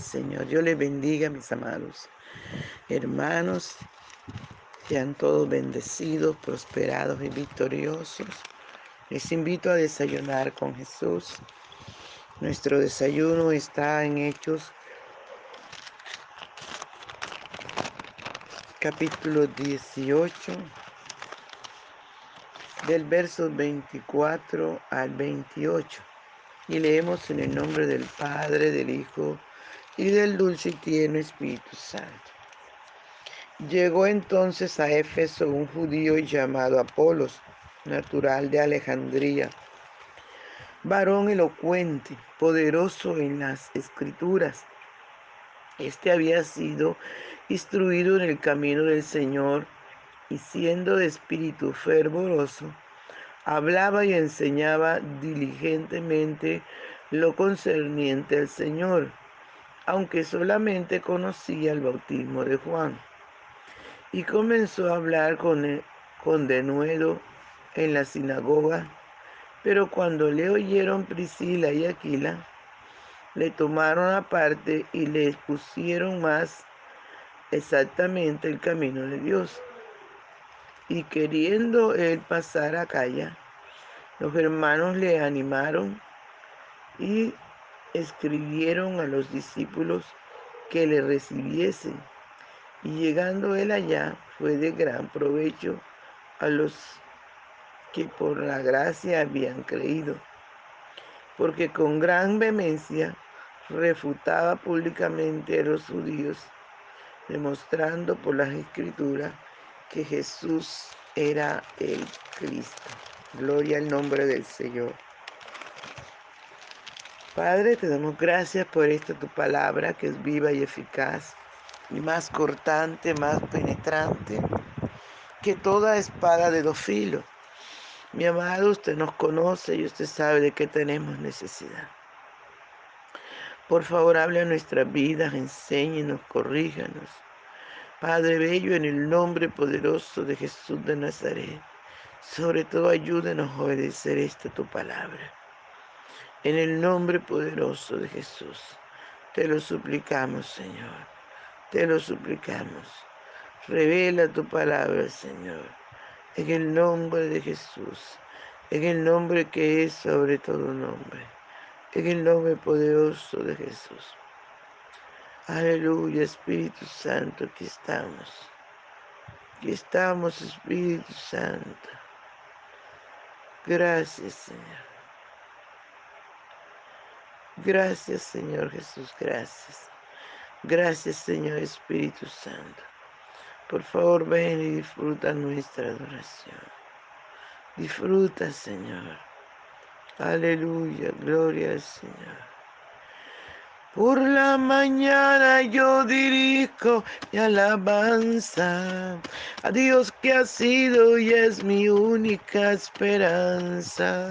Señor. Yo les bendiga, mis amados hermanos. Sean todos bendecidos, prosperados y victoriosos. Les invito a desayunar con Jesús. Nuestro desayuno está en Hechos capítulo 18 del verso 24 al 28. Y leemos en el nombre del Padre, del Hijo y del dulce y tierno Espíritu Santo. Llegó entonces a Éfeso un judío llamado Apolos, natural de Alejandría, varón elocuente, poderoso en las escrituras. Este había sido instruido en el camino del Señor y siendo de espíritu fervoroso, hablaba y enseñaba diligentemente lo concerniente al Señor, aunque solamente conocía el bautismo de Juan. Y comenzó a hablar con, con denuedo en la sinagoga, pero cuando le oyeron Priscila y Aquila, le tomaron aparte y le expusieron más exactamente el camino de Dios. Y queriendo él pasar a Calla, los hermanos le animaron y escribieron a los discípulos que le recibiesen. Y llegando él allá, fue de gran provecho a los que por la gracia habían creído, porque con gran vehemencia refutaba públicamente a los judíos, demostrando por las escrituras que Jesús era el Cristo. Gloria al nombre del Señor. Padre, te damos gracias por esta tu palabra que es viva y eficaz y más cortante, más penetrante que toda espada de dos filos. Mi amado, usted nos conoce y usted sabe de qué tenemos necesidad. Por favor, hable a nuestras vidas, enséñenos, corríjanos Padre Bello, en el nombre poderoso de Jesús de Nazaret, sobre todo ayúdenos a obedecer esta tu palabra. En el nombre poderoso de Jesús, te lo suplicamos, Señor, te lo suplicamos. Revela tu palabra, Señor, en el nombre de Jesús, en el nombre que es sobre todo nombre, en el nombre poderoso de Jesús. Aleluya, Espíritu Santo, aquí estamos. Aquí estamos, Espíritu Santo. Gracias, Señor. Gracias, Señor Jesús, gracias. Gracias, Señor Espíritu Santo. Por favor, ven y disfruta nuestra adoración. Disfruta, Señor. Aleluya, gloria al Señor. Por la mañana yo dirijo mi alabanza a Dios que ha sido y es mi única esperanza.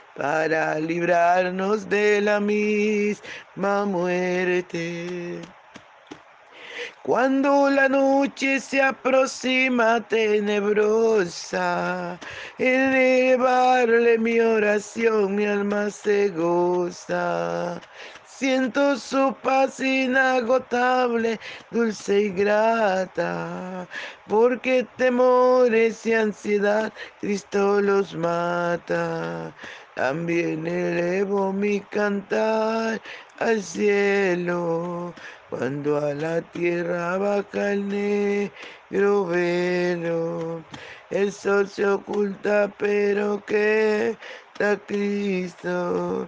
para librarnos de la misma muerte. Cuando la noche se aproxima tenebrosa, elevarle mi oración, mi alma se goza. Siento su paz inagotable, dulce y grata, porque temores y ansiedad Cristo los mata. También elevo mi cantar al cielo, cuando a la tierra baja el negro velo. El sol se oculta, pero que está Cristo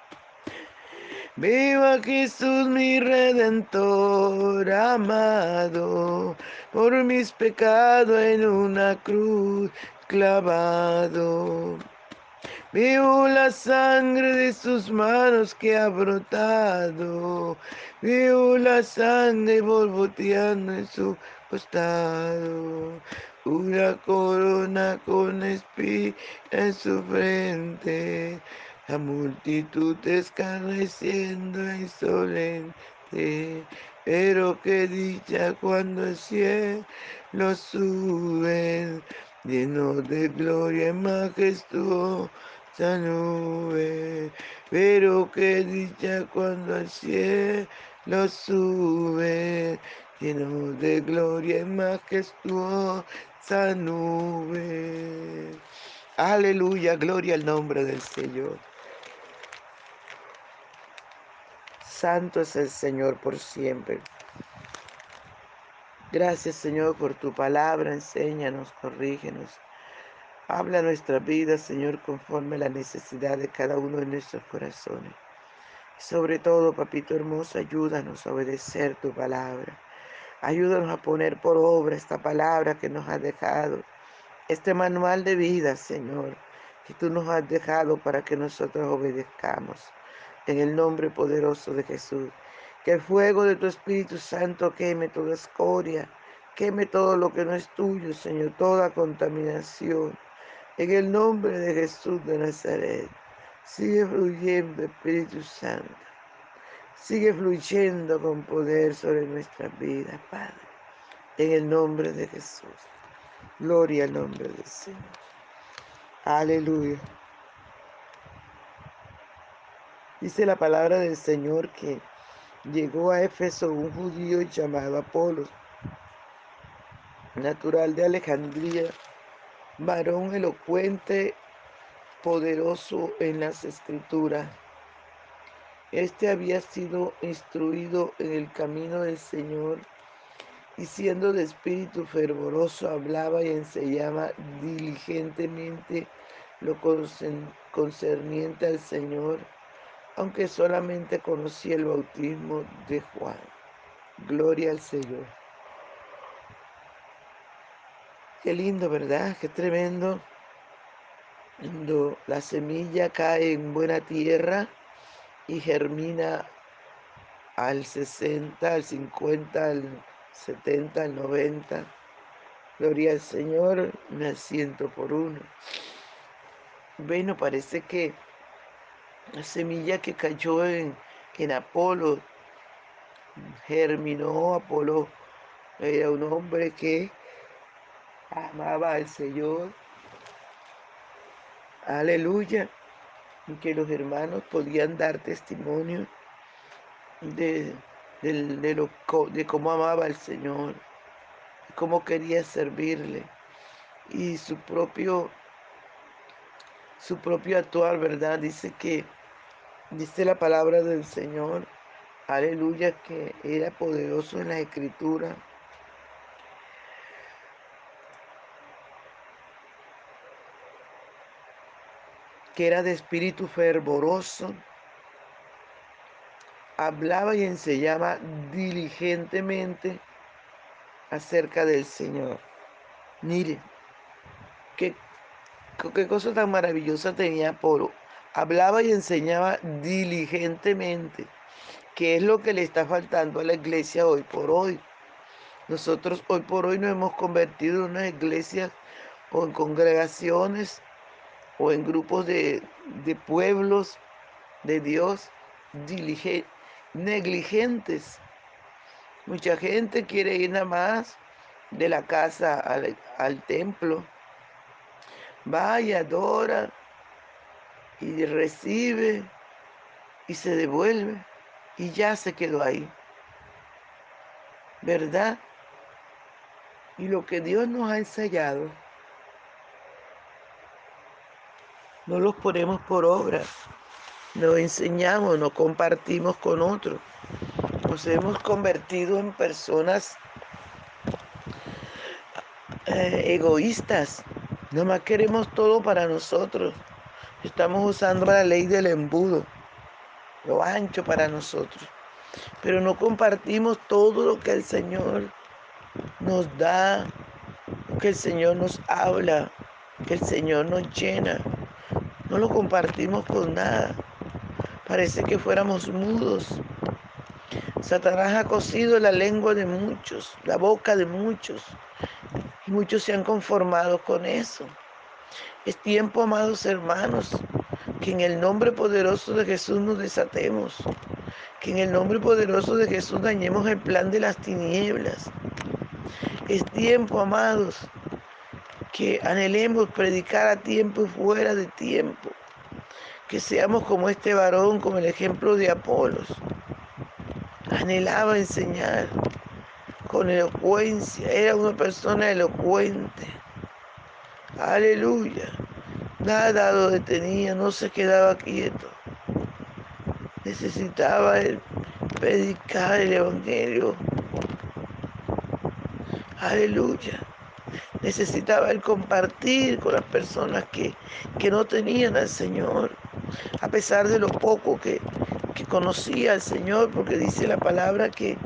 Viva Jesús mi redentor amado, por mis pecados en una cruz clavado. Veo la sangre de sus manos que ha brotado. Veo la sangre borboteando en su costado. Una corona con espina en su frente. La multitud escarneciendo insolente. Pero qué dicha cuando el cielo sube, lleno de gloria y majestuosa nube, pero qué dicha cuando al cielo sube, lleno de gloria y majestuosa nube. Aleluya, gloria al nombre del Señor. Santo es el Señor por siempre. Gracias Señor por tu palabra, enséñanos, corrígenos. Habla nuestra vida, Señor, conforme a la necesidad de cada uno de nuestros corazones. Sobre todo, papito hermoso, ayúdanos a obedecer tu palabra. Ayúdanos a poner por obra esta palabra que nos has dejado, este manual de vida, Señor, que tú nos has dejado para que nosotros obedezcamos. En el nombre poderoso de Jesús. Que el fuego de tu Espíritu Santo queme toda escoria, queme todo lo que no es tuyo, Señor, toda contaminación en el nombre de Jesús de Nazaret, sigue fluyendo Espíritu Santo. Sigue fluyendo con poder sobre nuestras vidas, Padre. En el nombre de Jesús. Gloria al nombre del Señor. Aleluya. Dice la palabra del Señor que llegó a Éfeso un judío llamado Apolo, natural de Alejandría, varón elocuente, poderoso en las escrituras. Este había sido instruido en el camino del Señor y siendo de espíritu fervoroso hablaba y enseñaba diligentemente lo concerniente al Señor, aunque solamente conocía el bautismo de Juan. Gloria al Señor. Qué lindo, ¿verdad? Qué tremendo. Cuando la semilla cae en buena tierra y germina al 60, al 50, al 70, al 90. Gloria al Señor, me asiento por uno. Bueno, parece que la semilla que cayó en, en Apolo germinó. Apolo era un hombre que amaba al Señor. Aleluya. Y que los hermanos podían dar testimonio de, de, lo, de cómo amaba al Señor, cómo quería servirle y su propio su propio actuar, ¿verdad? Dice que dice la palabra del Señor, aleluya, que era poderoso en la escritura que era de espíritu fervoroso, hablaba y enseñaba diligentemente acerca del Señor. Mire, qué, qué cosa tan maravillosa tenía Apolo. Hablaba y enseñaba diligentemente, que es lo que le está faltando a la iglesia hoy por hoy. Nosotros hoy por hoy nos hemos convertido en unas iglesias o en congregaciones o en grupos de, de pueblos de Dios negligentes. Mucha gente quiere ir nada más de la casa al, al templo. Vaya, adora y recibe y se devuelve y ya se quedó ahí. ¿Verdad? Y lo que Dios nos ha ensayado, no los ponemos por obra, nos enseñamos, nos compartimos con otros. Nos hemos convertido en personas eh, egoístas. Nomás queremos todo para nosotros. Estamos usando la ley del embudo, lo ancho para nosotros. Pero no compartimos todo lo que el Señor nos da, que el Señor nos habla, que el Señor nos llena. No lo compartimos con nada. Parece que fuéramos mudos. Satanás ha cosido la lengua de muchos, la boca de muchos, muchos se han conformado con eso. Es tiempo, amados hermanos, que en el nombre poderoso de Jesús nos desatemos, que en el nombre poderoso de Jesús dañemos el plan de las tinieblas. Es tiempo, amados, que anhelemos predicar a tiempo y fuera de tiempo, que seamos como este varón, como el ejemplo de Apolos anhelaba enseñar con elocuencia, era una persona elocuente. Aleluya. Nada lo detenía, no se quedaba quieto. Necesitaba predicar el Evangelio. Aleluya. Necesitaba el compartir con las personas que, que no tenían al Señor, a pesar de lo poco que, que conocía al Señor, porque dice la palabra que,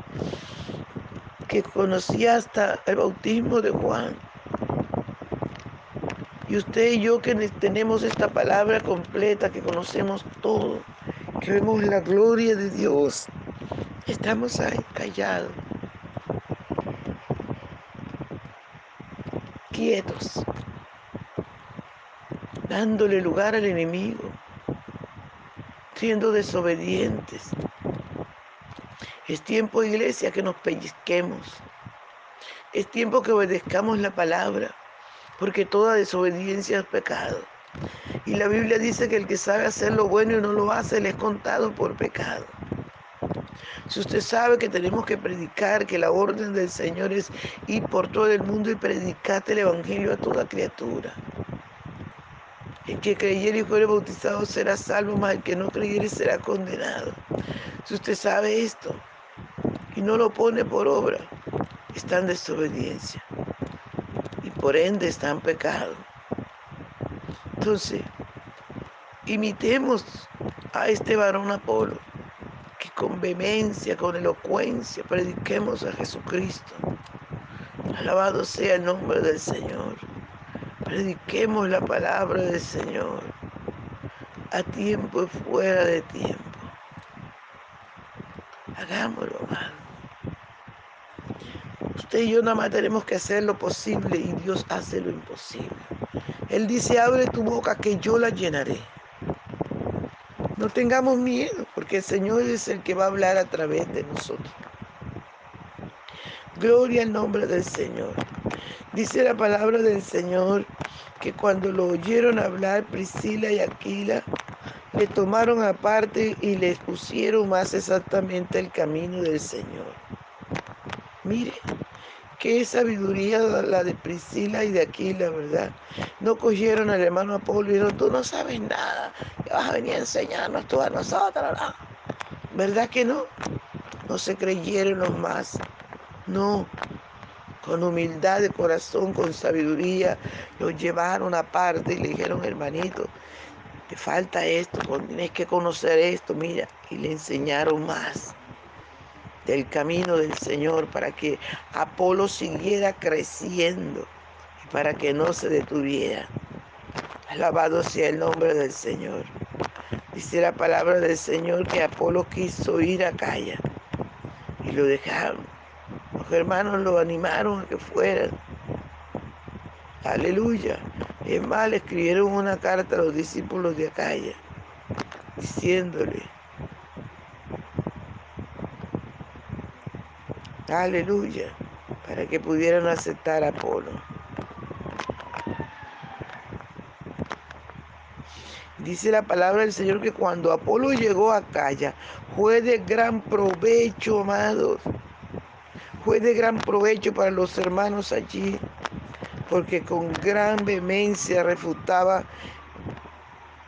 que conocía hasta el bautismo de Juan. Y usted y yo que tenemos esta palabra completa, que conocemos todo, que vemos la gloria de Dios, estamos ahí callados, quietos, dándole lugar al enemigo siendo desobedientes. Es tiempo, iglesia, que nos pellizquemos. Es tiempo que obedezcamos la palabra, porque toda desobediencia es pecado. Y la Biblia dice que el que sabe hacer lo bueno y no lo hace le es contado por pecado. Si usted sabe que tenemos que predicar, que la orden del Señor es ir por todo el mundo y predicarte el Evangelio a toda criatura. El que creyere y fuere bautizado será salvo, mas el que no creyere será condenado. Si usted sabe esto y no lo pone por obra, está en desobediencia y por ende está en pecado. Entonces, imitemos a este varón Apolo, que con vehemencia, con elocuencia, prediquemos a Jesucristo. Alabado sea el nombre del Señor. Prediquemos la palabra del Señor a tiempo y fuera de tiempo. Hagámoslo, amado. Usted y yo nada más tenemos que hacer lo posible y Dios hace lo imposible. Él dice, abre tu boca que yo la llenaré. No tengamos miedo, porque el Señor es el que va a hablar a través de nosotros. Gloria al nombre del Señor. Dice la palabra del Señor que cuando lo oyeron hablar Priscila y Aquila, le tomaron aparte y le pusieron más exactamente el camino del Señor. Mire, qué sabiduría la de Priscila y de Aquila, ¿verdad? No cogieron al hermano Apolo y dijeron, tú no sabes nada, vas a venir a enseñarnos tú a nosotros, ¿verdad que no? No se creyeron los más, no, con humildad de corazón, con sabiduría, lo llevaron aparte y le dijeron, hermanito, te falta esto, tienes que conocer esto, mira, y le enseñaron más del camino del Señor para que Apolo siguiera creciendo y para que no se detuviera. Alabado sea el nombre del Señor. Dice la palabra del Señor que Apolo quiso ir a Calla y lo dejaron los hermanos lo animaron a que fueran. Aleluya. Es más, le escribieron una carta a los discípulos de Acaya, diciéndole Aleluya. Para que pudieran aceptar a Apolo. Dice la palabra del Señor que cuando Apolo llegó a Calla, fue de gran provecho, amados. Fue de gran provecho para los hermanos allí, porque con gran vehemencia refutaba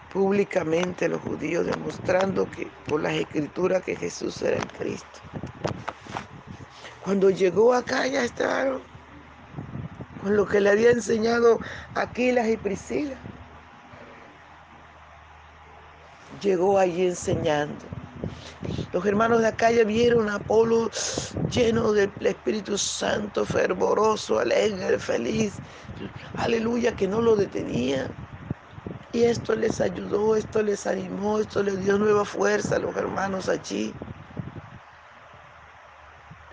públicamente a los judíos, demostrando que por las escrituras que Jesús era el Cristo. Cuando llegó acá ya estaban con lo que le había enseñado Aquilas y Priscila. Llegó allí enseñando. Los hermanos de acá ya vieron a Apolo lleno del Espíritu Santo, fervoroso, alegre, feliz. Aleluya, que no lo detenía. Y esto les ayudó, esto les animó, esto les dio nueva fuerza a los hermanos allí.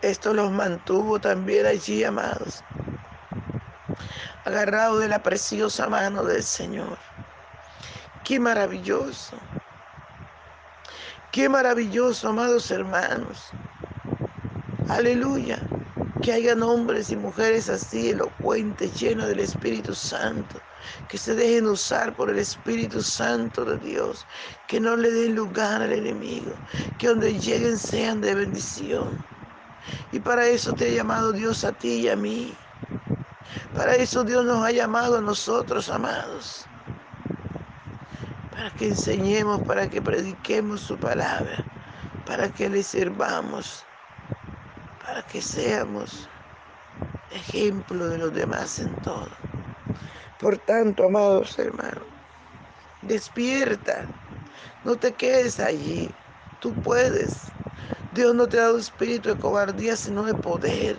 Esto los mantuvo también allí, amados, agarrados de la preciosa mano del Señor. Qué maravilloso, qué maravilloso, amados hermanos. Aleluya, que hayan hombres y mujeres así, elocuentes, llenos del Espíritu Santo, que se dejen usar por el Espíritu Santo de Dios, que no le den lugar al enemigo, que donde lleguen sean de bendición. Y para eso te ha llamado Dios a ti y a mí. Para eso Dios nos ha llamado a nosotros, amados. Para que enseñemos, para que prediquemos su palabra, para que le sirvamos, para que seamos ejemplo de los demás en todo. Por tanto, amados hermanos, despierta, no te quedes allí, tú puedes. Dios no te ha dado espíritu de cobardía, sino de poder.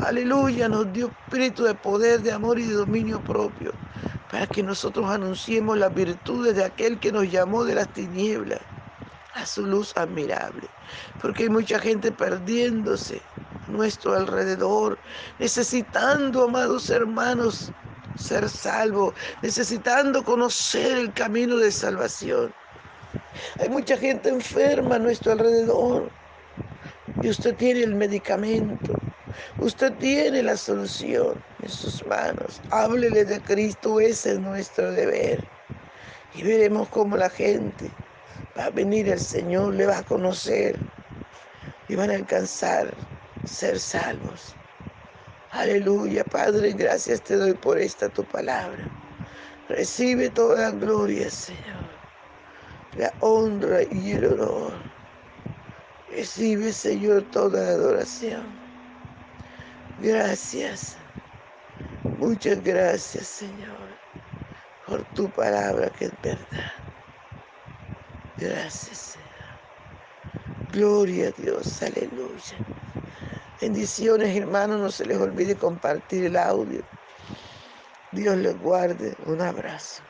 Aleluya, nos dio espíritu de poder, de amor y de dominio propio, para que nosotros anunciemos las virtudes de aquel que nos llamó de las tinieblas a su luz admirable. Porque hay mucha gente perdiéndose a nuestro alrededor, necesitando, amados hermanos, ser salvo, necesitando conocer el camino de salvación. Hay mucha gente enferma a nuestro alrededor. Y usted tiene el medicamento. Usted tiene la solución en sus manos. Háblele de Cristo, ese es nuestro deber. Y veremos cómo la gente va a venir al Señor, le va a conocer y van a alcanzar ser salvos. Aleluya, Padre, gracias te doy por esta tu palabra. Recibe toda la gloria, Señor la honra y el honor. Recibe, Señor, toda la adoración. Gracias. Muchas gracias, Señor, por tu palabra que es verdad. Gracias, Señor. Gloria a Dios, aleluya. Bendiciones, hermanos, no se les olvide compartir el audio. Dios les guarde. Un abrazo.